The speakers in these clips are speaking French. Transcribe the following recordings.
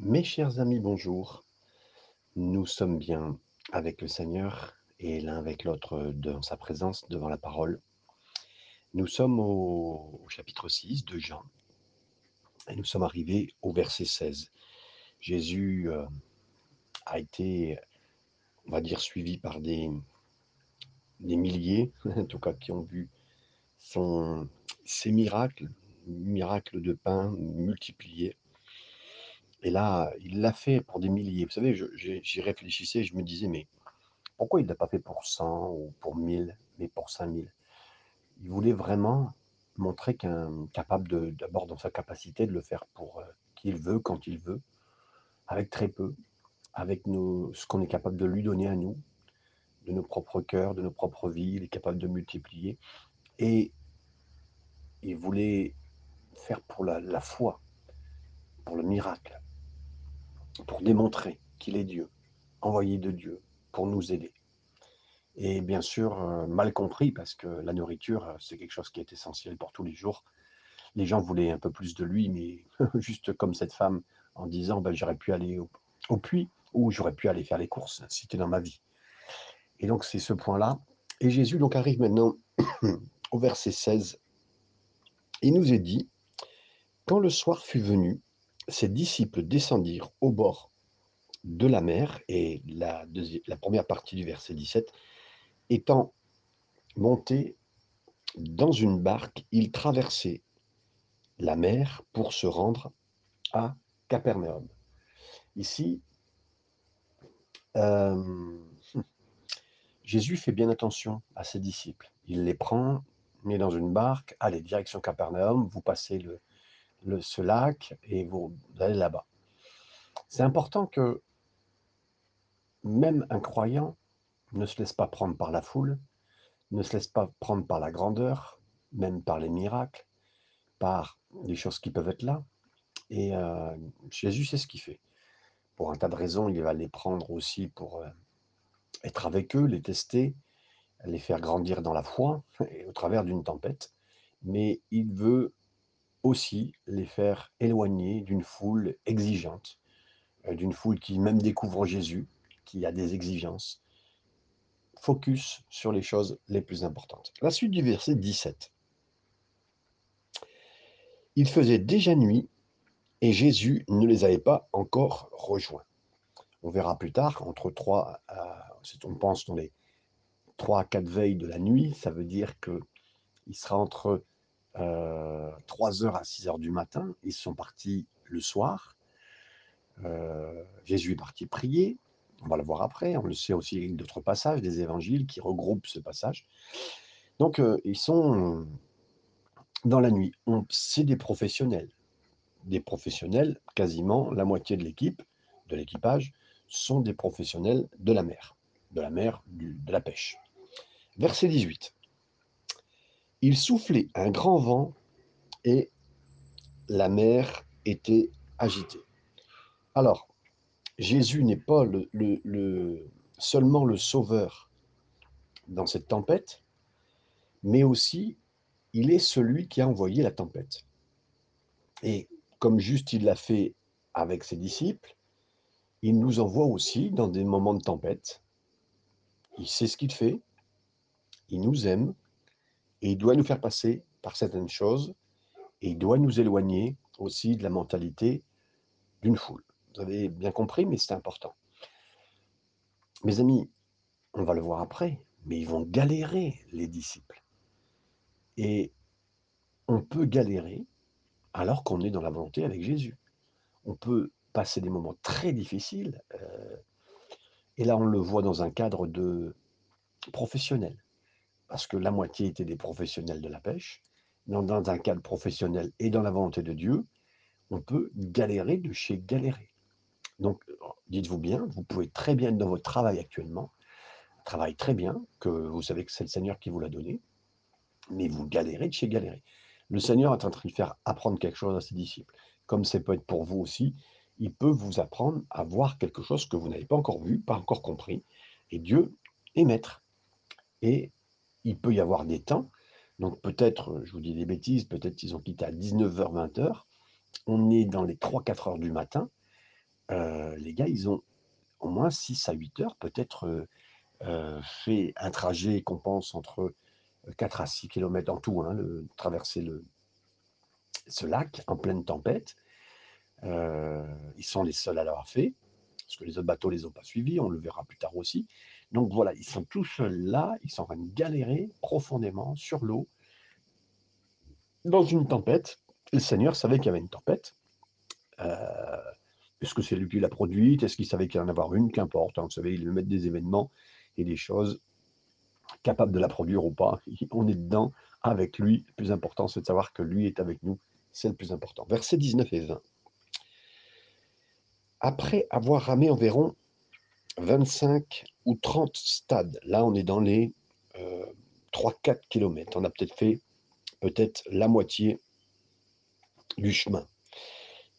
Mes chers amis, bonjour. Nous sommes bien avec le Seigneur et l'un avec l'autre dans sa présence, devant la parole. Nous sommes au, chapitre 6 de Jean et nous sommes arrivés au verset 16. Jésus euh, a été, on va dire, suivi par des, milliers, en tout cas, qui ont vu ses miracles, miracles de pain multipliés et là, il l'a fait pour des milliers. Vous savez, j'y réfléchissais, je me disais, mais pourquoi il ne l'a pas fait pour 100 ou pour 1000, mais pour 5000? Il voulait vraiment montrer qu'un capable d'abord dans sa capacité de le faire pour euh, qui il veut, quand il veut, avec très peu, avec nos, ce qu'on est capable de lui donner à nous, de nos propres cœurs, de nos propres vies, il est capable de multiplier. Et il voulait faire pour la, la foi, pour le miracle, pour démontrer qu'il est Dieu, envoyé de Dieu, pour nous aider. Et bien sûr, heu, mal compris parce que la nourriture, heu, c'est quelque chose qui est essentiel pour tous les jours. Les gens voulaient un peu plus de lui, mais juste comme cette femme en disant: «Bah, j'aurais pu aller au puits ou j'aurais pu aller faire les courses, es dans ma vie» et donc c'est ce point-là et Jésus donc arrive maintenant au verset 16. Il nous est dit: «Quand le soir fut venu, ses disciples descendirent au bord de la mer» et la 1 partie du verset 17: «Étant montés dans une barque, ils traversaient la mer pour se rendre à Capernaum. Ici, hem, Jésus fait bien attention à ses disciples. Il les prend, met dans une barque, allez, direction Capernaum, vous passez le le ce lac et vous allez là-bas. C'est important que même un croyant ne se laisse pas prendre par la foule, ne se laisse pas prendre par la grandeur, même par les miracles, par les choses qui peuvent être là et heu, Jésus, c'est ce qu'il fait. Pour un tas de raisons, il va les prendre aussi pour, heu, être avec eux, les tester, les faire grandir dans la foi et au travers d'une tempête. Mais il veut aussi les faire éloigner d'une foule exigeante, heu, d'une foule qui même découvre Jésus, qui a des exigences. Focus sur les choses les plus importantes. La suite du verset 17. Il faisait déjà nuit et Jésus ne les avait pas encore rejoints. On verra plus tard, entre 3 à on pense dans les 3 à 4 veilles de la nuit, ça veut dire qu'il sera entre, heu, 3:00 à 6:00 du matin. Ils sont partis le soir. Heu, Jésus est parti prier. On va le voir après. On le sait aussi avec d'autres passages des évangiles qui regroupent ce passage. Donc, heu, ils sont dans la nuit. C'est des professionnels. Des professionnels, quasiment la moitié de l'équipe, de l'équipage, sont des professionnels de la mer, de la mer, de la pêche. Verset 18. Il soufflait un grand vent et la mer était agitée. Alors, Jésus n'est pas le, le- le- seulement le sauveur dans cette tempête, mais aussi il est celui qui a envoyé la tempête. Et comme juste il l'a fait avec ses disciples, il nous envoie aussi dans des moments de tempête. Il sait ce qu'il fait, il nous aime et il doit nous faire passer par certaines choses et il doit nous éloigner aussi de la mentalité d'une foule. Vous avez bien compris, mais c'est important. Mes amis, on va le voir après, mais ils vont galérer, les disciples. Et on peut galérer alors qu'on est dans la volonté avec Jésus. On peut passer des moments très difficiles, euh, et là on le voit dans un cadre de professionnel, parce que la moitié étaient des professionnels de la pêche. Dans, un cadre professionnel et dans la volonté de Dieu, on peut galérer de chez galérer. Donc, dites-vous bien, vous pouvez très bien être dans votre travail actuellement, travail très bien, que vous savez que c'est le Seigneur qui vous l'a donné, mais vous galérez de chez galérer. Le Seigneur est en train de faire apprendre quelque chose à ses disciples. Comme c'est peut être pour vous aussi, il peut vous apprendre à voir quelque chose que vous n'avez pas encore vu, pas encore compris. Et Dieu est maître. Et il peut y avoir des temps. Donc peut-être, je vous dis des bêtises, peut-être qu'ils ont quitté à 19h, 20h. On est dans les 3-4 heures du matin. euh, les gars, ils ont au moins 6 à 8 heures peut-être euh, euh, fait un trajet qu'on pense entre 4 à 6 km en tout, hein, le, traverser le, ce lac en pleine tempête. ils sont les seuls à l'avoir fait, parce que les autres bateaux ne les ont pas suivis, on le verra plus tard aussi. Donc voilà, ils sont tous seuls là, ils sont en train de galérer profondément sur l'eau, dans une tempête. le Seigneur savait qu'il y avait une tempête. Est-ce que c'est lui qui l'a produite? Est-ce qu'il savait qu'il y en avoir une? Qu'importe. Hein, vous savez, il met des événements et des choses capables de la produire ou pas. On est dedans avec lui. Le plus important, c'est de savoir que lui est avec nous. C'est le plus important. Versets 19 et 20. Après avoir ramé environ 25 ou 30 stades, là on est dans les 3-4 euh, km, on a peut-être fait peut-être la moitié du chemin.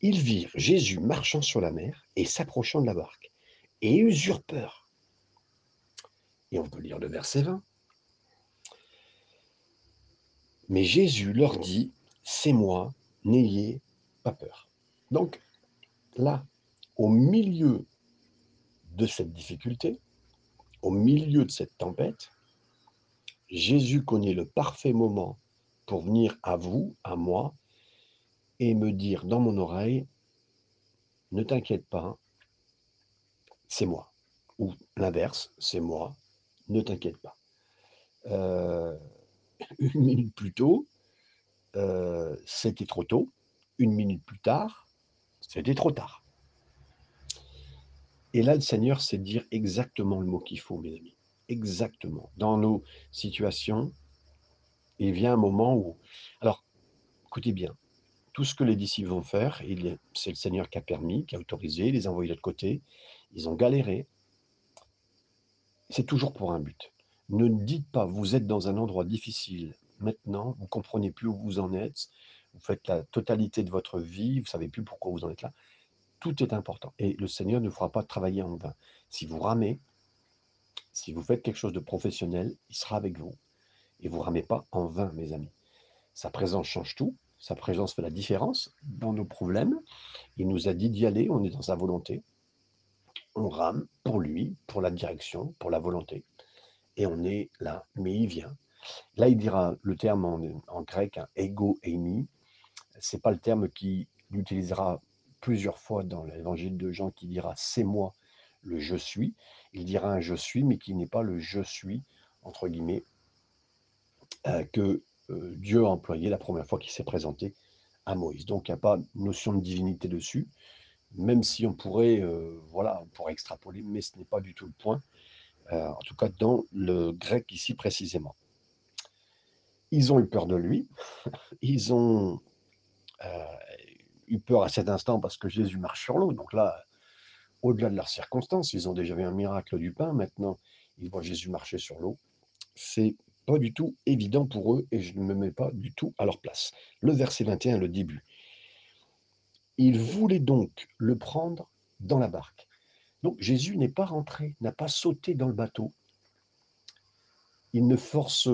Ils virent Jésus marchant sur la mer et s'approchant de la barque, et eurent peur. Et on peut lire le verset 20. Mais Jésus leur dit, c'est moi, n'ayez pas peur. Donc là, au milieu de cette difficulté, au milieu de cette tempête, Jésus connaît le parfait moment pour venir à vous, à moi, et me dire dans mon oreille, ne t'inquiète pas, c'est moi. Ou l'inverse, c'est moi, ne t'inquiète pas. Euh, une minute plus tôt, euh, c'était trop tôt. Une minute plus tard, c'était trop tard. Et là, le Seigneur sait dire exactement le mot qu'il faut, mes amis. Exactement. Dans nos situations, il vient un moment où... Alors, écoutez bien, tout ce que les disciples vont faire, c'est le Seigneur qui a permis, qui a autorisé, les a envoyés de l'autre côté. Ils ont galéré. C'est toujours pour un but. Ne dites pas, vous êtes dans un endroit difficile maintenant, vous comprenez plus où vous en êtes, vous faites la totalité de votre vie, vous savez plus pourquoi vous en êtes là. Tout est important. Et le Seigneur ne fera pas travailler en vain. Si vous ramez, si vous faites quelque chose de professionnel, il sera avec vous. Et vous ramez pas en vain, mes amis. Sa présence change tout. Sa présence fait la différence dans nos problèmes. Il nous a dit d'y aller, on est dans sa volonté. On rame pour lui, pour la direction, pour la volonté. Et on est là, mais il vient. Là, il dira le terme en, grec, un ego eimi. Ce n'est pas le terme qu'il utilisera plusieurs fois dans l'évangile de Jean qui dira c'est moi le je suis. Il dira un je suis, mais qui n'est pas le je suis, entre guillemets, euh, que euh, Dieu a employé la première fois qu'il s'est présenté à Moïse. Donc il n'y a pas notion de divinité dessus, même si on pourrait, euh, voilà, on pourrait extrapoler, mais ce n'est pas du tout le point, en tout cas dans le grec ici précisément. Ils ont eu peur de lui, ils ont eu peur à cet instant parce que Jésus marche sur l'eau, donc là, au-delà de leurs circonstances, ils ont déjà vu un miracle du pain, maintenant ils voient Jésus marcher sur l'eau. C'est pas du tout évident pour eux et je ne me mets pas du tout à leur place. Le verset 21, le début. Il voulait donc le prendre dans la barque. Donc Jésus n'est pas rentré, n'a pas sauté dans le bateau. Il ne force,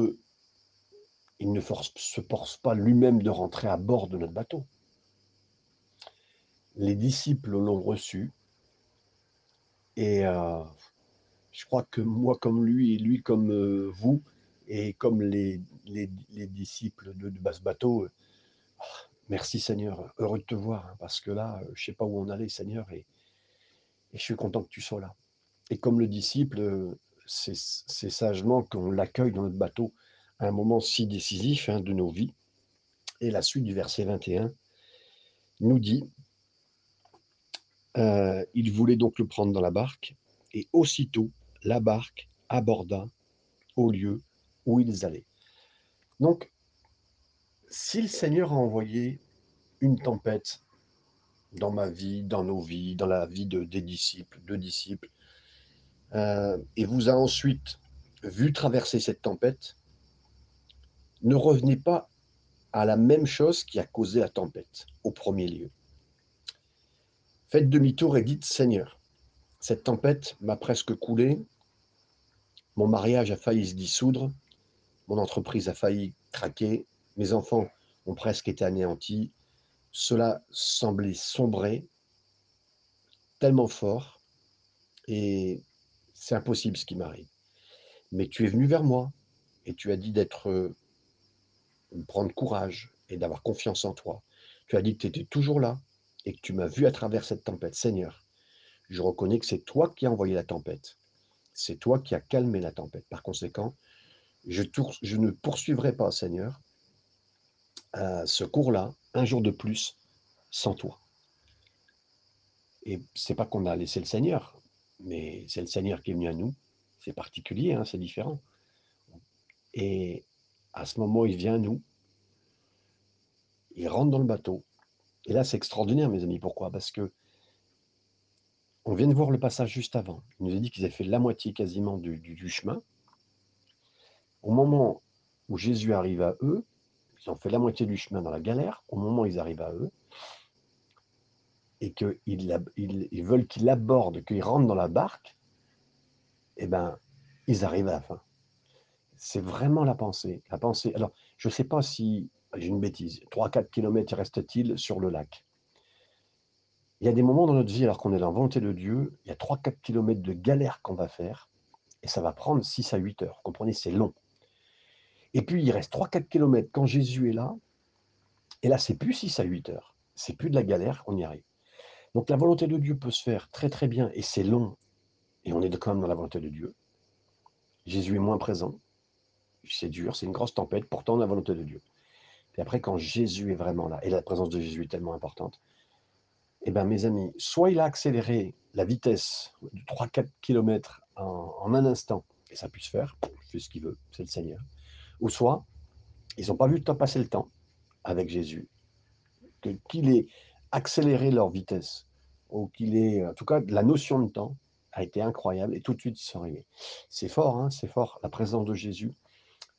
il ne se force pas lui-même de rentrer à bord de notre bateau. Les disciples l'ont reçu et euh, je crois que moi comme lui et lui comme euh, vous, et comme les, les, disciples de, de basse bateau, euh, oh, merci Seigneur, heureux de te voir, hein, parce que là, je ne sais pas où on allait, Seigneur, et, et, je suis content que tu sois là. Et comme le disciple, c'est sagement qu'on l'accueille dans notre bateau à un moment si décisif hein, de nos vies. Et la suite du verset 21 nous dit, il voulait donc le prendre dans la barque, et aussitôt la barque aborda au lieu où ils allaient. Donc, si le Seigneur a envoyé une tempête dans ma vie, dans nos vies, dans la vie de, des disciples, de disciples, euh, et vous a ensuite vu traverser cette tempête, ne revenez pas à la même chose qui a causé la tempête au premier lieu. Faites demi-tour et dites Seigneur, cette tempête m'a presque coulé, mon mariage a failli se dissoudre, mon entreprise a failli craquer, mes enfants ont presque été anéantis, cela semblait sombrer. tellement fort et c'est impossible ce qui m'arrive. Mais tu es venu vers moi et tu as dit d'être, euh, prendre courage et d'avoir confiance en toi. Tu as dit que tu étais toujours là et que tu m'as vu à travers cette tempête. Seigneur, je reconnais que c'est toi qui as envoyé la tempête. C'est toi qui as calmé la tempête. Par conséquent, je, ne poursuivrai pas, Seigneur, ce cours-là, un jour de plus, sans toi. Et c'est pas qu'on a laissé le Seigneur, mais c'est le Seigneur qui est venu à nous. C'est particulier, hein, c'est différent. Et à ce moment, il vient à nous, il rentre dans le bateau. Et là, c'est extraordinaire, mes amis. Pourquoi? Parce que on vient de voir le passage juste avant. Il nous a dit qu'ils avaient fait la moitié quasiment du, chemin. Au moment où Jésus arrive à eux, ils ont fait la moitié du chemin dans la galère. Au moment où ils arrivent à eux, et qu'ils ils, veulent qu'il aborde, qu'il rentre dans la barque, eh bien, ils arrivent à la fin. C'est vraiment la pensée. La pensée. Alors, je ne sais pas si, j'ai une bêtise, 3-4 km reste-t-il sur le lac? Il y a des moments dans notre vie, alors qu'on est dans la volonté de Dieu, il y a 3-4 km de galère qu'on va faire, et ça va prendre 6 à 8 heures. Vous comprenez, c'est long. Et puis, il reste 3-4 km quand Jésus est là, et là, c'est plus 6 à 8 heures. C'est plus de la galère, on y arrive. Donc la volonté de Dieu peut se faire très très bien et c'est long. Et on est quand même dans la volonté de Dieu. Jésus est moins présent. C'est dur, c'est une grosse tempête, pourtant la volonté de Dieu. Et après, quand Jésus est vraiment là, et la présence de Jésus est tellement importante, eh bien mes amis, soit il a accéléré la vitesse de 3-4 km en, un instant, et ça puisse faire, il ce qu'il veut, c'est le Seigneur. Ou soit, ils n'ont pas vu le temps passer le temps avec Jésus, qu'il est accélérer leur vitesse, ou qu'il est, en tout cas, la notion de temps a été incroyable et tout de suite ils sont arrivés. C'est fort, hein, c'est fort, la présence de Jésus.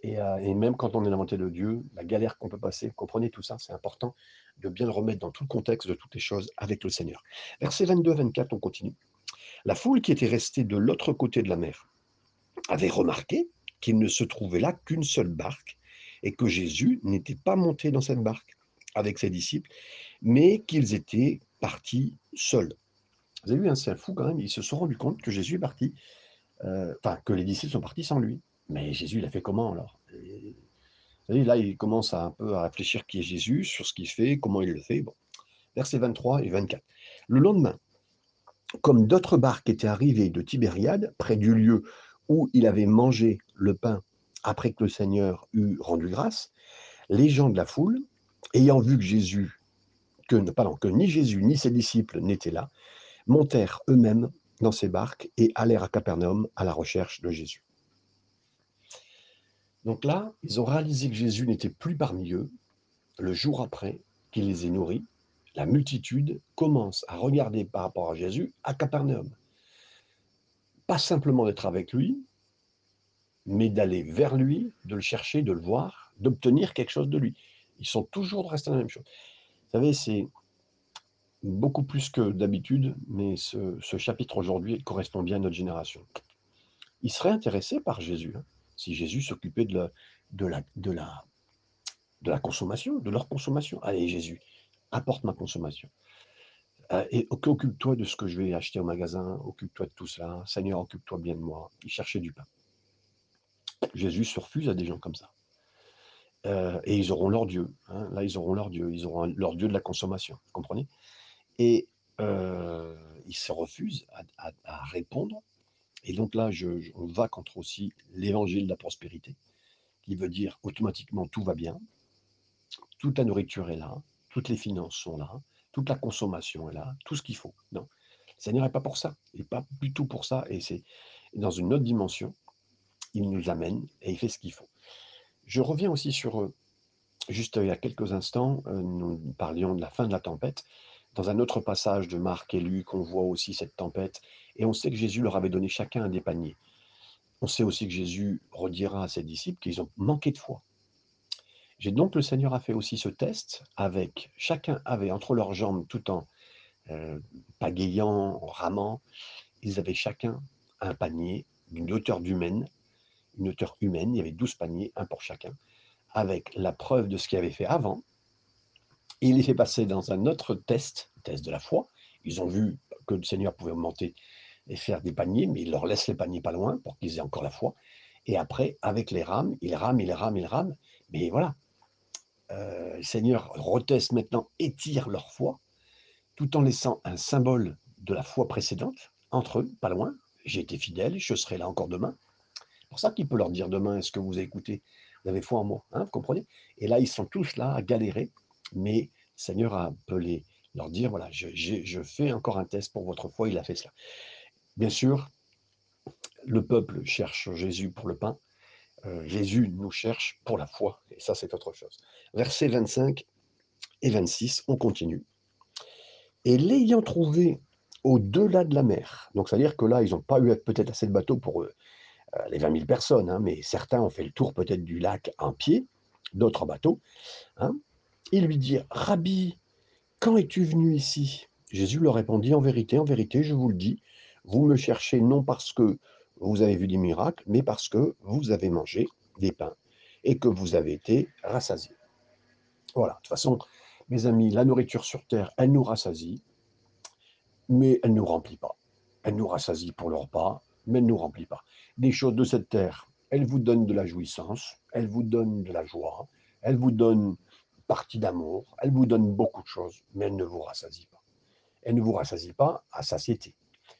Et, euh, et, même quand on est montée de Dieu, la galère qu'on peut passer, comprenez tout ça, c'est important de bien le remettre dans tout le contexte de toutes les choses avec le Seigneur. Verset 22-24, on continue. La foule qui était restée de l'autre côté de la mer avait remarqué qu'il ne se trouvait là qu'une seule barque et que Jésus n'était pas monté dans cette barque avec ses disciples, mais qu'ils étaient partis seuls. Vous avez vu, hein, c'est fou quand même, ils se sont rendus compte que Jésus est parti, euh, enfin, que les disciples sont partis sans lui. Mais Jésus, il a fait comment alors savez, là, il commence un peu à réfléchir qui est Jésus, sur ce qu'il fait, comment il le fait. Bon. Versets 23 et 24. Le lendemain, comme d'autres barques étaient arrivées de Tibériade, près du lieu où il avait mangé le pain après que le Seigneur eut rendu grâce, les gens de la foule ayant vu que Jésus, que, que ni Jésus ni ses disciples n'étaient là, montèrent eux-mêmes dans ces barques et allèrent à Capernaum à la recherche de Jésus. Donc là, ils ont réalisé que Jésus n'était plus parmi eux. Le jour après qu'il les ait nourris, la multitude commence à regarder par rapport à Jésus à Capernaum. Pas simplement d'être avec lui, mais d'aller vers lui, de le chercher, de le voir, d'obtenir quelque chose de lui. Ils sont toujours restés dans la même chose. Vous savez, c'est beaucoup plus que d'habitude, mais ce, chapitre aujourd'hui correspond bien à notre génération. Ils seraient intéressés par Jésus, hein, si Jésus s'occupait de la, consommation, de leur consommation. Allez, Jésus, apporte ma consommation. Euh, et occupe-toi de ce que je vais acheter au magasin, occupe-toi de tout cela. Seigneur, occupe-toi bien de moi. Ils cherchaient du pain. Jésus se refuse à des gens comme ça. Euh, et ils auront leur Dieu. Hein. Là, ils auront leur Dieu. Ils auront leur Dieu de la consommation. Vous comprenez? Et euh, ils se refusent à, répondre. Et donc là, on va contre aussi l'évangile de la prospérité, qui veut dire automatiquement tout va bien, toute la nourriture est là, toutes les finances sont là, toute la consommation est là, tout ce qu'il faut. Non, le Seigneur n'est pas pour ça. Il n'est pas du tout pour ça. Et c'est dans une autre dimension. Il nous amène et il fait ce qu'il faut. Je reviens aussi sur, juste il y a quelques instants, nous parlions de la fin de la tempête. Dans un autre passage de Marc et Luc, on voit aussi cette tempête, et on sait que Jésus leur avait donné chacun un des paniers. On sait aussi que Jésus redira à ses disciples qu'ils ont manqué de foi. J'ai donc le Seigneur a fait aussi ce test avec chacun avait entre leurs jambes tout en pagayant, en ramant, ils avaient chacun un panier d'une hauteur d'humaine une hauteur humaine, il y avait 12 paniers, un pour chacun, avec la preuve de ce qu'il avait fait avant. Il les fait passer dans un autre test, test de la foi. Ils ont vu que le Seigneur pouvait monter et faire des paniers, mais il leur laisse les paniers pas loin pour qu'ils aient encore la foi. Et après, avec les rames, ils rament, ils rament, ils rament. Mais voilà, euh, le Seigneur reteste maintenant, étire leur foi, tout en laissant un symbole de la foi précédente entre eux, pas loin. J'ai été fidèle, je serai là encore demain. C'est pour ça qu'il peut leur dire demain, est-ce que vous avez écouté Vous avez foi en moi, hein, vous comprenez? Et là, ils sont tous là à galérer, mais le Seigneur a appelé leur dire, voilà, je fais encore un test pour votre foi, il a fait cela. Bien sûr, le peuple cherche Jésus pour le pain, euh, Jésus nous cherche pour la foi, et ça c'est autre chose. Versets 25 et 26, on continue. Et l'ayant trouvé au-delà de la mer, donc c'est-à-dire que là, ils n'ont pas eu peut-être assez de bateaux pour eux, les 20 000 personnes, hein, mais certains ont fait le tour peut-être du lac en pied, d'autres bateaux. Hein, il lui dit, Rabbi, quand es-tu venu ici? Jésus leur répondit, en vérité, en vérité, je vous le dis, vous me cherchez non parce que vous avez vu des miracles, mais parce que vous avez mangé des pains et que vous avez été rassasiés. Voilà, de toute façon, mes amis, la nourriture sur terre, elle nous rassasie, mais elle ne nous remplit pas. Elle nous rassasie pour le repas, mais elle ne nous remplit pas. Les choses de cette terre, elles vous donnent de la jouissance, elles vous donnent de la joie, elles vous donnent partie d'amour, elles vous donnent beaucoup de choses, mais elles ne vous rassasient pas. Elles ne vous rassasient pas à satiété.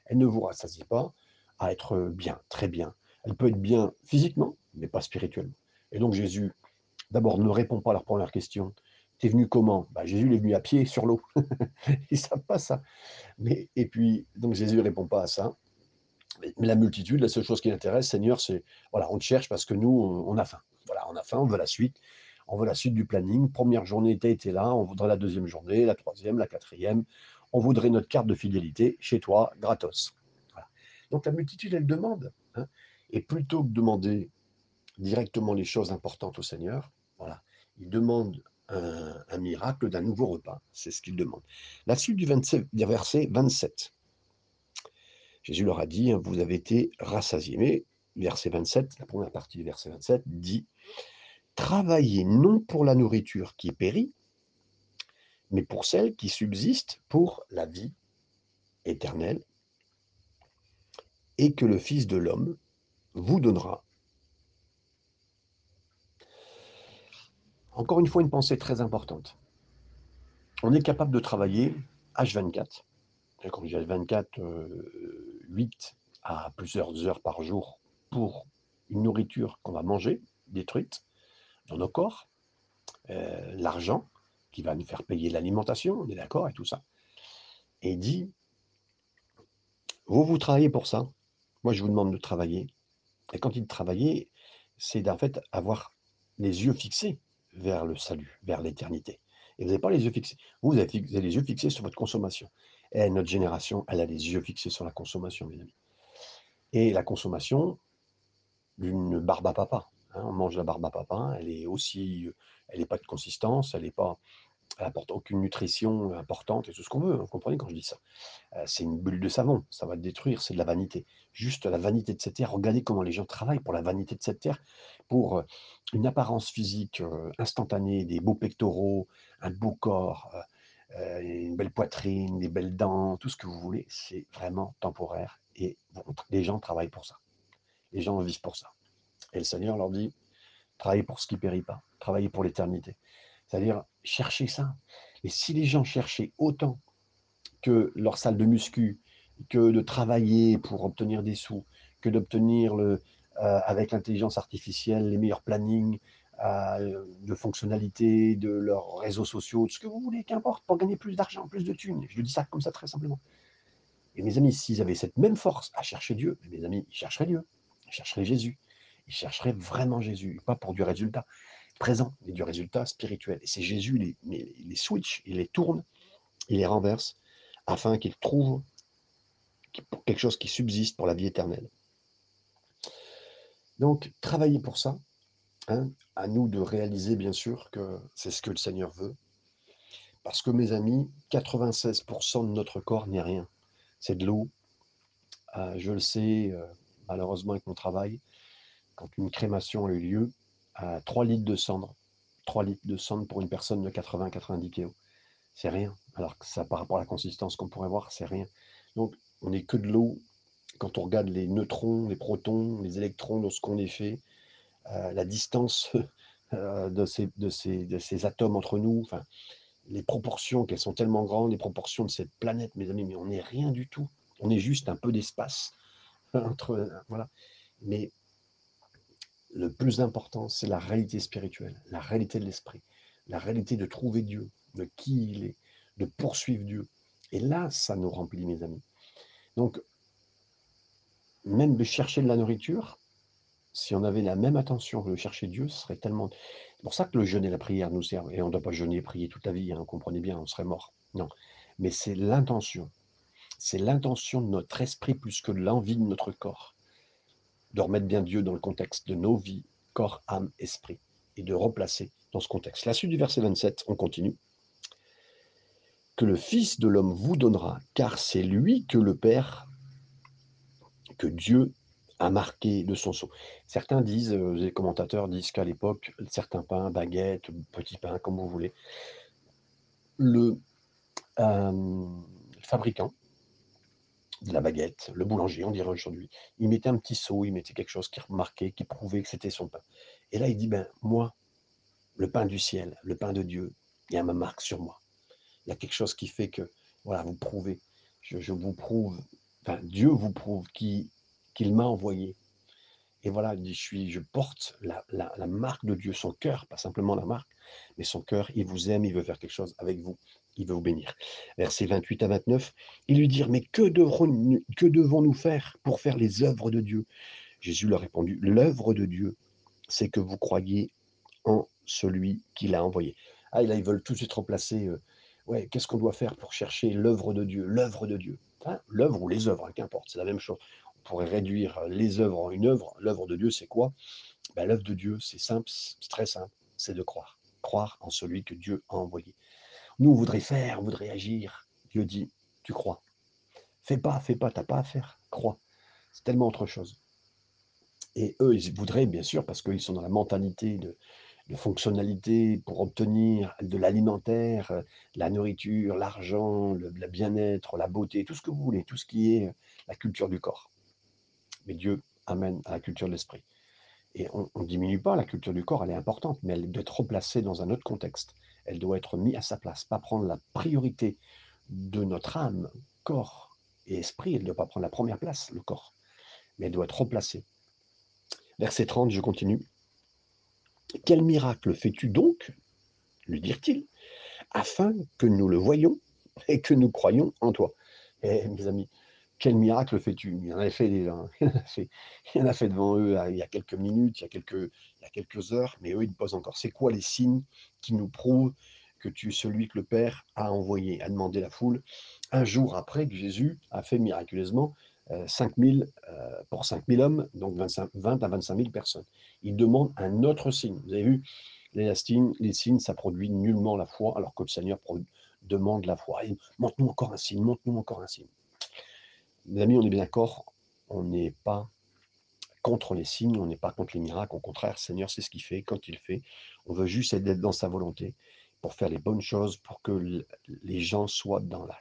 Elles ne vous rassasient pas à être bien, très bien. Elle peut être bien physiquement, mais pas spirituellement. Et donc Jésus, d'abord, ne répond pas à leur première question. T'es venu comment? Bah, Jésus est venu à pied sur l'eau. Ils savent pas ça. Mais, et puis, donc Jésus ne répond pas à ça. Mais, la multitude, la seule chose qui l'intéresse, Seigneur, c'est, voilà, on te cherche parce que nous, on a faim. Voilà, on a faim, on veut la suite. On veut la suite du planning. Première journée, tu été là, on voudrait la deuxième journée, la troisième, la quatrième. On voudrait notre carte de fidélité chez toi, gratos. Donc la multitude, elle demande. Hein. et plutôt que de demander directement les choses importantes au Seigneur, voilà, il demande un, miracle d'un nouveau repas. C'est ce qu'il demande. La suite du, verset 27. Jésus leur a dit, hein, vous avez été rassasiés. Mais verset 27, la première partie du verset 27 dit, travaillez non pour la nourriture qui périt, mais pour celle qui subsiste pour la vie éternelle, et que le Fils de l'homme vous donnera. Encore une fois, une pensée très importante. On est capable de travailler H24, quand je H24, 8 à plusieurs heures par jour pour une nourriture qu'on va manger, détruite dans nos corps, euh, l'argent qui va nous faire payer l'alimentation, on est d'accord, et tout ça. Et dit, vous, vous travaillez pour ça, moi, je vous demande de travailler. Et quand il travailler, c'est en fait avoir les yeux fixés vers le salut, vers l'éternité. Et vous n'avez pas les yeux fixés. Vous, avez, les yeux fixés sur votre consommation. Et notre génération, elle a les yeux fixés sur la consommation, mes amis. Et la consommation d'une barbe à papa. Hein, on mange la barbe à papa, elle est aussi, elle n'est pas de consistance, elle n'est pas, aucune nutrition importante et tout ce qu'on veut. Hein, vous comprenez quand je dis ça C'est une bulle de savon, ça va te détruire, c'est de la vanité. Juste la vanité de cette terre. Regardez comment les gens travaillent pour la vanité de cette terre, pour une apparence physique instantanée, des beaux pectoraux, un beau corps, une belle poitrine, des belles dents, tout ce que vous voulez. C'est vraiment temporaire et les gens travaillent pour ça. Les gens vivent pour ça. Et le Seigneur leur dit travaillez pour ce qui ne périt pas, travaillez pour l'éternité. C'est-à-dire chercher ça. Et si les gens cherchaient autant que leur salle de muscu, que de travailler pour obtenir des sous, que d'obtenir euh, avec l'intelligence artificielle les meilleurs plannings euh, de fonctionnalités de leurs réseaux sociaux, tout ce que vous voulez, qu'importe, pour gagner plus d'argent, plus de thunes. Je le dis ça comme ça très simplement. Et mes amis, s'ils avaient cette même force à chercher Dieu, mes amis, ils chercheraient Dieu, ils chercheraient Jésus, ils chercheraient vraiment Jésus, pas pour du résultat présent, mais du résultat spirituel. Et c'est Jésus, les, les switch, il les tourne, il les renverse, afin qu'il trouve quelque chose qui subsiste pour la vie éternelle. Donc, travailler pour ça, hein, à nous de réaliser bien sûr que c'est ce que le Seigneur veut. Parce que mes amis, 96% de notre corps n'est rien. C'est de l'eau. Euh, je le sais, euh, malheureusement avec mon travail, une crémation a eu lieu, 3 litres de cendre. 3 litres de cendre pour une personne de 80-90 kg. C'est rien. alors que ça, par rapport à la consistance qu'on pourrait voir, c'est rien. Donc, on n'est que de l'eau. Quand on regarde les neutrons, les protons, les électrons dans ce qu'on est fait, euh, la distance euh, de, ces, atomes entre nous, enfin, les proportions, qu'elles sont tellement grandes, les proportions de cette planète, mes amis, mais on n'est rien du tout. On est juste un peu d'espace entre. Voilà. Mais le plus important, c'est la réalité spirituelle, la réalité de l'esprit, la réalité de trouver Dieu, de qui il est, de poursuivre Dieu. Et là, ça nous remplit, mes amis. Donc, même de chercher de la nourriture, si on avait la même attention que de chercher Dieu, ce serait tellement. C'est pour ça que le jeûne et la prière nous servent. Et on ne doit pas jeûner et prier toute la vie, hein, comprenez bien, on serait mort. Non. Mais c'est l'intention. C'est l'intention de notre esprit plus que l'envie de notre corps. De remettre bien Dieu dans le contexte de nos vies, corps, âme, esprit. Et de replacer dans ce contexte. La suite du verset 27, on continue que le Fils de l'homme vous donnera, car c'est lui que le Père, que Dieu a marqué de son sceau. Certains disent, euh, les commentateurs disent qu'à l'époque, certains pains, baguettes, petits pains, comme vous voulez, le euh, fabricant la baguette, le boulanger, on dirait aujourd'hui, il mettait un petit seau, il mettait quelque chose qui remarquait, qui prouvait que c'était son pain. Et là, il dit, ben moi, le pain du ciel, le pain de Dieu, il y a ma marque sur moi il y a quelque chose qui fait que, voilà, vous prouvez, je, vous prouve, enfin, Dieu vous prouve qu'il m'a envoyé. Et voilà, je, suis, je porte la, marque de Dieu, son cœur, pas simplement la marque, mais son cœur, il vous aime, il veut faire quelque chose avec vous, il veut vous bénir. Versets 28 à 29, ils lui dirent, mais que, devons-nous faire pour faire les œuvres de Dieu? Jésus leur répondit, l'œuvre de Dieu, c'est que vous croyez en celui qui l'a envoyé. Ah, là, ils veulent tout de suite replacer euh, qu'est-ce qu'on doit faire pour chercher l'œuvre de Dieu L'œuvre de Dieu. Hein, l'œuvre ou les œuvres, hein, qu'importe, c'est la même chose. On pourrait réduire les œuvres en une œuvre. L'œuvre de Dieu, c'est quoi? Ben, L'œuvre de Dieu, c'est simple, c'est très simple, c'est de croire. Croire en celui que Dieu a envoyé. Nous, on voudrait faire, on voudrait agir. Dieu dit, tu crois. Fais pas, fais pas, t'as pas à faire. Crois. C'est tellement autre chose. Et eux, ils voudraient, bien sûr, parce qu'ils sont dans la mentalité de, fonctionnalités pour obtenir de l'alimentaire, euh, la nourriture, l'argent, le, bien-être, la beauté, tout ce que vous voulez, tout ce qui est euh, la culture du corps. Mais Dieu amène à la culture de l'esprit. Et on ne diminue pas la culture du corps, elle est importante, mais elle doit être replacée dans un autre contexte. Elle doit être mise à sa place, pas prendre la priorité de notre âme, corps et esprit. Elle ne doit pas prendre la première place, le corps, mais elle doit être replacée. Verset 30, je continue. Quel miracle fais-tu donc lui dirent-ils, afin que nous le voyions et que nous croyions en toi? Eh, mes amis, quel miracle fais-tu? Il y en a fait déjà. Hein. Il fait, devant eux il y a quelques minutes, il y a quelques, il y a quelques heures, mais eux, ils posent encore. C'est quoi les signes qui nous prouvent que tu es celui que le Père a envoyé, a demandé la foule, un jour après que Jésus a fait miraculeusement 5000 euh, euh, pour 5000 hommes, donc 25, 20 à 25 000 personnes. Il demande un autre signe. Vous avez vu, les signes, les signes, ça produit nullement la foi, alors que le Seigneur demande la foi. Montre-nous encore un signe, montre-nous encore un signe. Mes amis, on est bien d'accord, on n'est pas contre les signes, on n'est pas contre les miracles. Au contraire, Seigneur, c'est ce qu'il fait quand il fait. On veut juste être dans sa volonté pour faire les bonnes choses, pour que les gens soient dans la,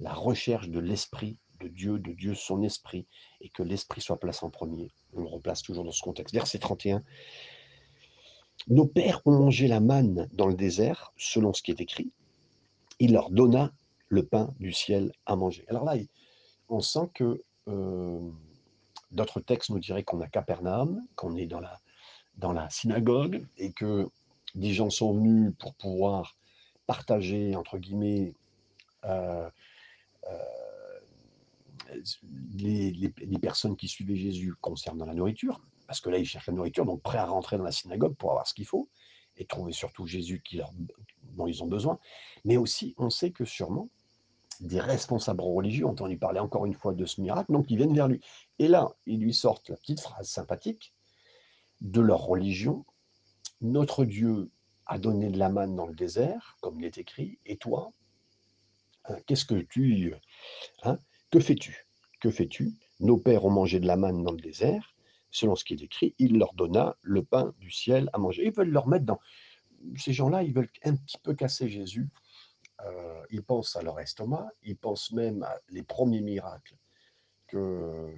la recherche de l'esprit de Dieu, de Dieu son esprit, et que l'esprit soit placé en premier. On le replace toujours dans ce contexte. Verset 31. Nos pères ont mangé la manne dans le désert, selon ce qui est écrit. Il leur donna le pain du ciel à manger. Alors là, on sent que euh, d'autres textes nous diraient qu'on a Capernaum, qu'on est dans la, synagogue, et que des gens sont venus pour pouvoir partager, entre guillemets, euh, euh, les, personnes qui suivaient Jésus concernant la nourriture, parce que là, ils cherchent la nourriture, donc prêts à rentrer dans la synagogue pour avoir ce qu'il faut, et trouver surtout Jésus qui leur, dont ils ont besoin. Mais aussi, on sait que sûrement, des responsables religieux ont entendu parler encore une fois de ce miracle, donc ils viennent vers lui. Et là, ils lui sortent la petite phrase sympathique de leur religion. Notre Dieu a donné de la manne dans le désert, comme il est écrit, et toi, hein, qu'est-ce que tu... Hein, que fais-tu Que fais-tu? Nos pères ont mangé de la manne dans le désert, selon ce qui est écrit, il leur donna le pain du ciel à manger. Ils veulent leur mettre dans... Ces gens-là, ils veulent un petit peu casser Jésus euh, ils pensent à leur estomac, ils pensent même à les premiers miracles que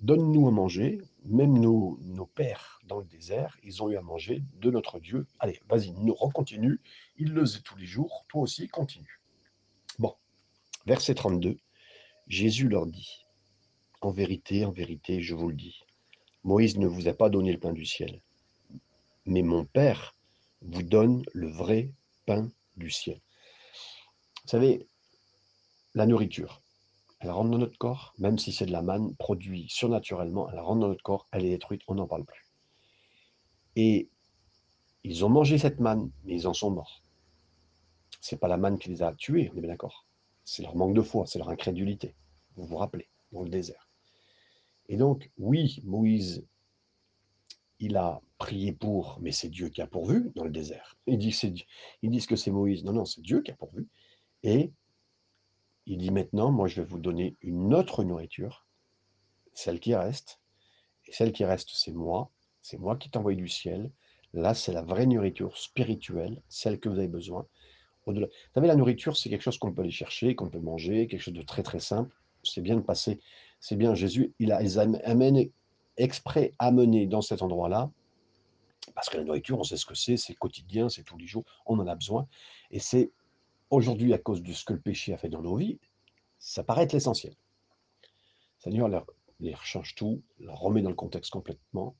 donne-nous à manger, même nos, pères dans le désert, ils ont eu à manger de notre Dieu. Allez, vas-y, nous recontinue, il le faisait tous les jours, toi aussi, continue. Bon, verset 32, Jésus leur dit, en vérité, en vérité, je vous le dis, Moïse ne vous a pas donné le pain du ciel, mais mon Père vous donne le vrai pain du ciel. Vous savez, la nourriture, elle rentre dans notre corps, même si c'est de la manne produite surnaturellement, elle rentre dans notre corps, elle est détruite, on n'en parle plus. Et ils ont mangé cette manne, mais ils en sont morts. C'est pas la manne qui les a tués, on est bien d'accord. C'est leur manque de foi, c'est leur incrédulité. Vous vous rappelez, dans le désert. Et donc, oui, Moïse, il a prié pour, mais c'est Dieu qui a pourvu dans le désert. Ils disent, ils disent que c'est Moïse. Non, non, c'est Dieu qui a pourvu. Et il dit maintenant, moi je vais vous donner une autre nourriture, celle qui reste. Et celle qui reste, c'est moi. C'est moi qui t'envoie du ciel. Là, c'est la vraie nourriture spirituelle, celle que vous avez besoin. Au-delà. Vous savez, la nourriture, c'est quelque chose qu'on peut aller chercher, qu'on peut manger, quelque chose de très très simple. C'est bien de passer. C'est bien, Jésus, il a amène, exprès amené dans cet endroit-là, parce que la nourriture, on sait ce que c'est, c'est quotidien, c'est tous les jours, on en a besoin. Et c'est aujourd'hui, à cause de ce que le péché a fait dans nos vies, ça paraît être l'essentiel. Seigneur leur, les change tout, leur remet dans le contexte complètement.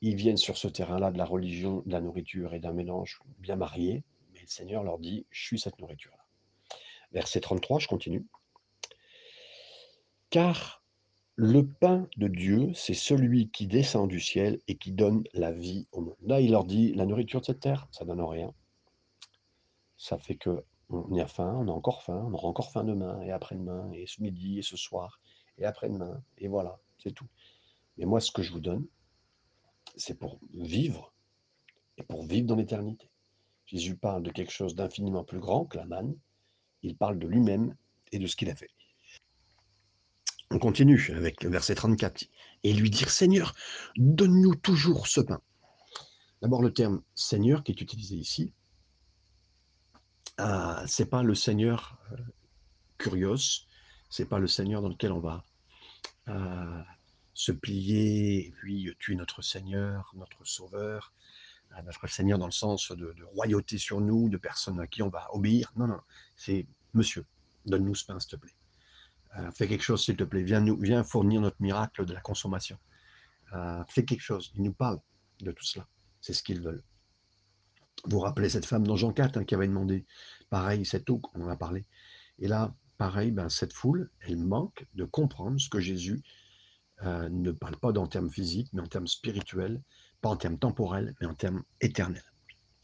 Ils viennent sur ce terrain-là de la religion, de la nourriture et d'un mélange bien marié, mais le Seigneur leur dit, je suis cette nourriture-là. Verset 33, je continue. Car le pain de Dieu, c'est celui qui descend du ciel et qui donne la vie au monde. Là, il leur dit, la nourriture de cette terre, ça donne rien. Ça fait que on a faim, on a encore faim, on aura encore faim demain, et après-demain, et ce midi, et ce soir, et après-demain, et voilà, c'est tout. Mais moi, ce que je vous donne, c'est pour vivre, et pour vivre dans l'éternité. Jésus parle de quelque chose d'infiniment plus grand que la manne, il parle de lui-même et de ce qu'il a fait. On continue avec le verset 34. Et lui dire, Seigneur, donne-nous toujours ce pain. D'abord, le terme Seigneur qui est utilisé ici, ah, c'est pas le Seigneur euh, curios, c'est pas le Seigneur dans lequel on va euh, se plier, et puis tu es notre Seigneur, notre Sauveur, euh, notre Seigneur dans le sens de, royauté sur nous, de personnes à qui on va obéir. Non, non, c'est Monsieur, donne-nous ce pain, s'il te plaît. fais quelque chose, s'il te plaît. Viens, nous, viens fournir notre miracle de la consommation. fais quelque chose. Il nous parle de tout cela. C'est ce qu'ils veulent. Vous rappelez cette femme dans Jean 4 hein, qui avait demandé, pareil, cette eau, on en a parlé. Et là, pareil, ben, cette foule, elle manque de comprendre ce que Jésus euh, ne parle pas en termes physiques, mais en termes spirituels, pas en termes temporels, mais en termes éternels.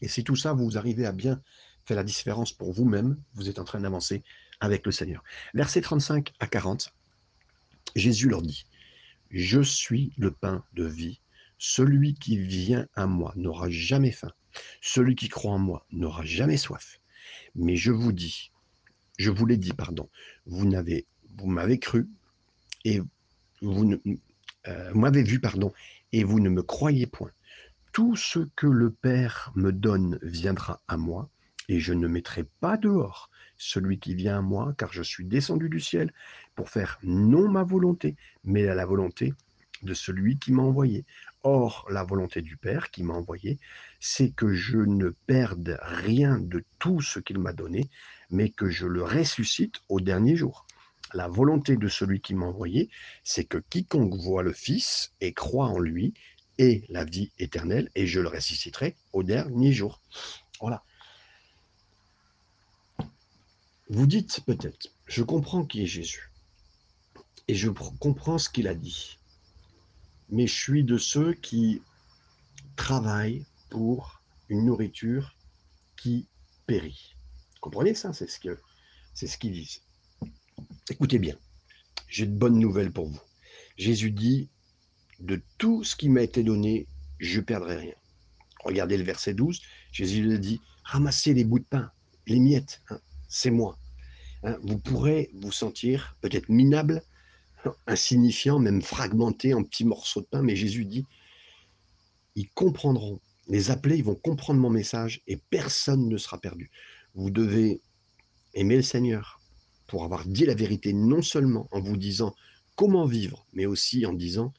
Et si tout ça, vous arrivez à bien faire la différence pour vous-même, vous êtes en train d'avancer avec le Seigneur. Verset 35 à 40, Jésus leur dit, Je suis le pain de vie, celui qui vient à moi n'aura jamais faim, celui qui croit en moi n'aura jamais soif. Mais je vous dis, je vous l'ai dit, pardon, vous vous m'avez cru et vous euh, m'avez vu, pardon, et vous ne me croyez point. Tout ce que le Père me donne viendra à moi, et je ne mettrai pas dehors celui qui vient à moi, car je suis descendu du ciel pour faire non ma volonté, mais la volonté de celui qui m'a envoyé. Or, la volonté du Père qui m'a envoyé, c'est que je ne perde rien de tout ce qu'il m'a donné, mais que je le ressuscite au dernier jour. La volonté de celui qui m'a envoyé, c'est que quiconque voit le Fils et croit en lui ait la vie éternelle, et je le ressusciterai au dernier jour. Voilà. Vous dites peut-être, je comprends qui est Jésus, et je comprends ce qu'il a dit mais je suis de ceux qui travaillent pour une nourriture qui périt. comprenez ça? C'est ce que c'est ce qu'ils disent. Écoutez bien, j'ai de bonnes nouvelles pour vous. Jésus dit de tout ce qui m'a été donné, je ne perdrai rien. Regardez le verset 12, Jésus lui dit ramassez les bouts de pain, les miettes, hein, c'est moi. Hein, vous pourrez vous sentir peut-être minable, insignifiant, même fragmenté en petits morceaux de pain, mais Jésus dit, ils comprendront. Les appelés, ils vont comprendre mon message et personne ne sera perdu. Vous devez aimer le Seigneur, pour avoir dit la vérité, non seulement en vous disant comment vivre, mais aussi en disant,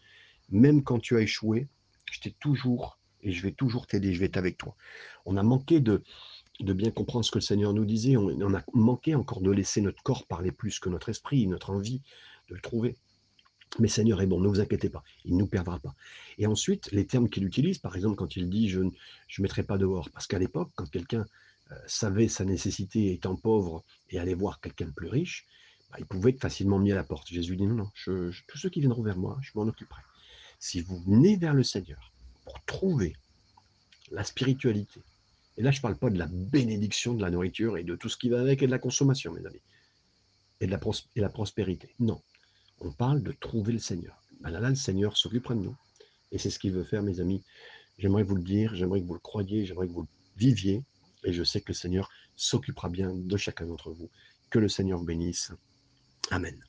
même quand tu as échoué, je t'ai toujours et je vais toujours t'aider, je vais être avec toi. On a manqué de, de bien comprendre ce que le Seigneur nous disait, on, on, a manqué encore de laisser notre corps parler plus que notre esprit, notre envie de le trouver. Mais Seigneur est bon, ne vous inquiétez pas, il ne nous perdra pas. Et ensuite, les termes qu'il utilise, par exemple, quand il dit je ne mettrai pas dehors, parce qu'à l'époque, quand quelqu'un euh, savait sa nécessité étant pauvre et allait voir quelqu'un de plus riche, bah, il pouvait être facilement mis à la porte. Jésus dit non, non, tous ceux qui viendront vers moi, je m'en occuperai. Si vous venez vers le Seigneur pour trouver la spiritualité, et là je ne parle pas de la bénédiction de la nourriture et de tout ce qui va avec et de la consommation, mes amis, et de et la prospérité. Non, on parle de trouver le Seigneur. Ben là, le Seigneur s'occupera de nous. Et c'est ce qu'il veut faire, mes amis. J'aimerais vous le dire, j'aimerais que vous le croyiez, j'aimerais que vous le viviez. Et je sais que le Seigneur s'occupera bien de chacun d'entre vous. Que le Seigneur bénisse. Amen.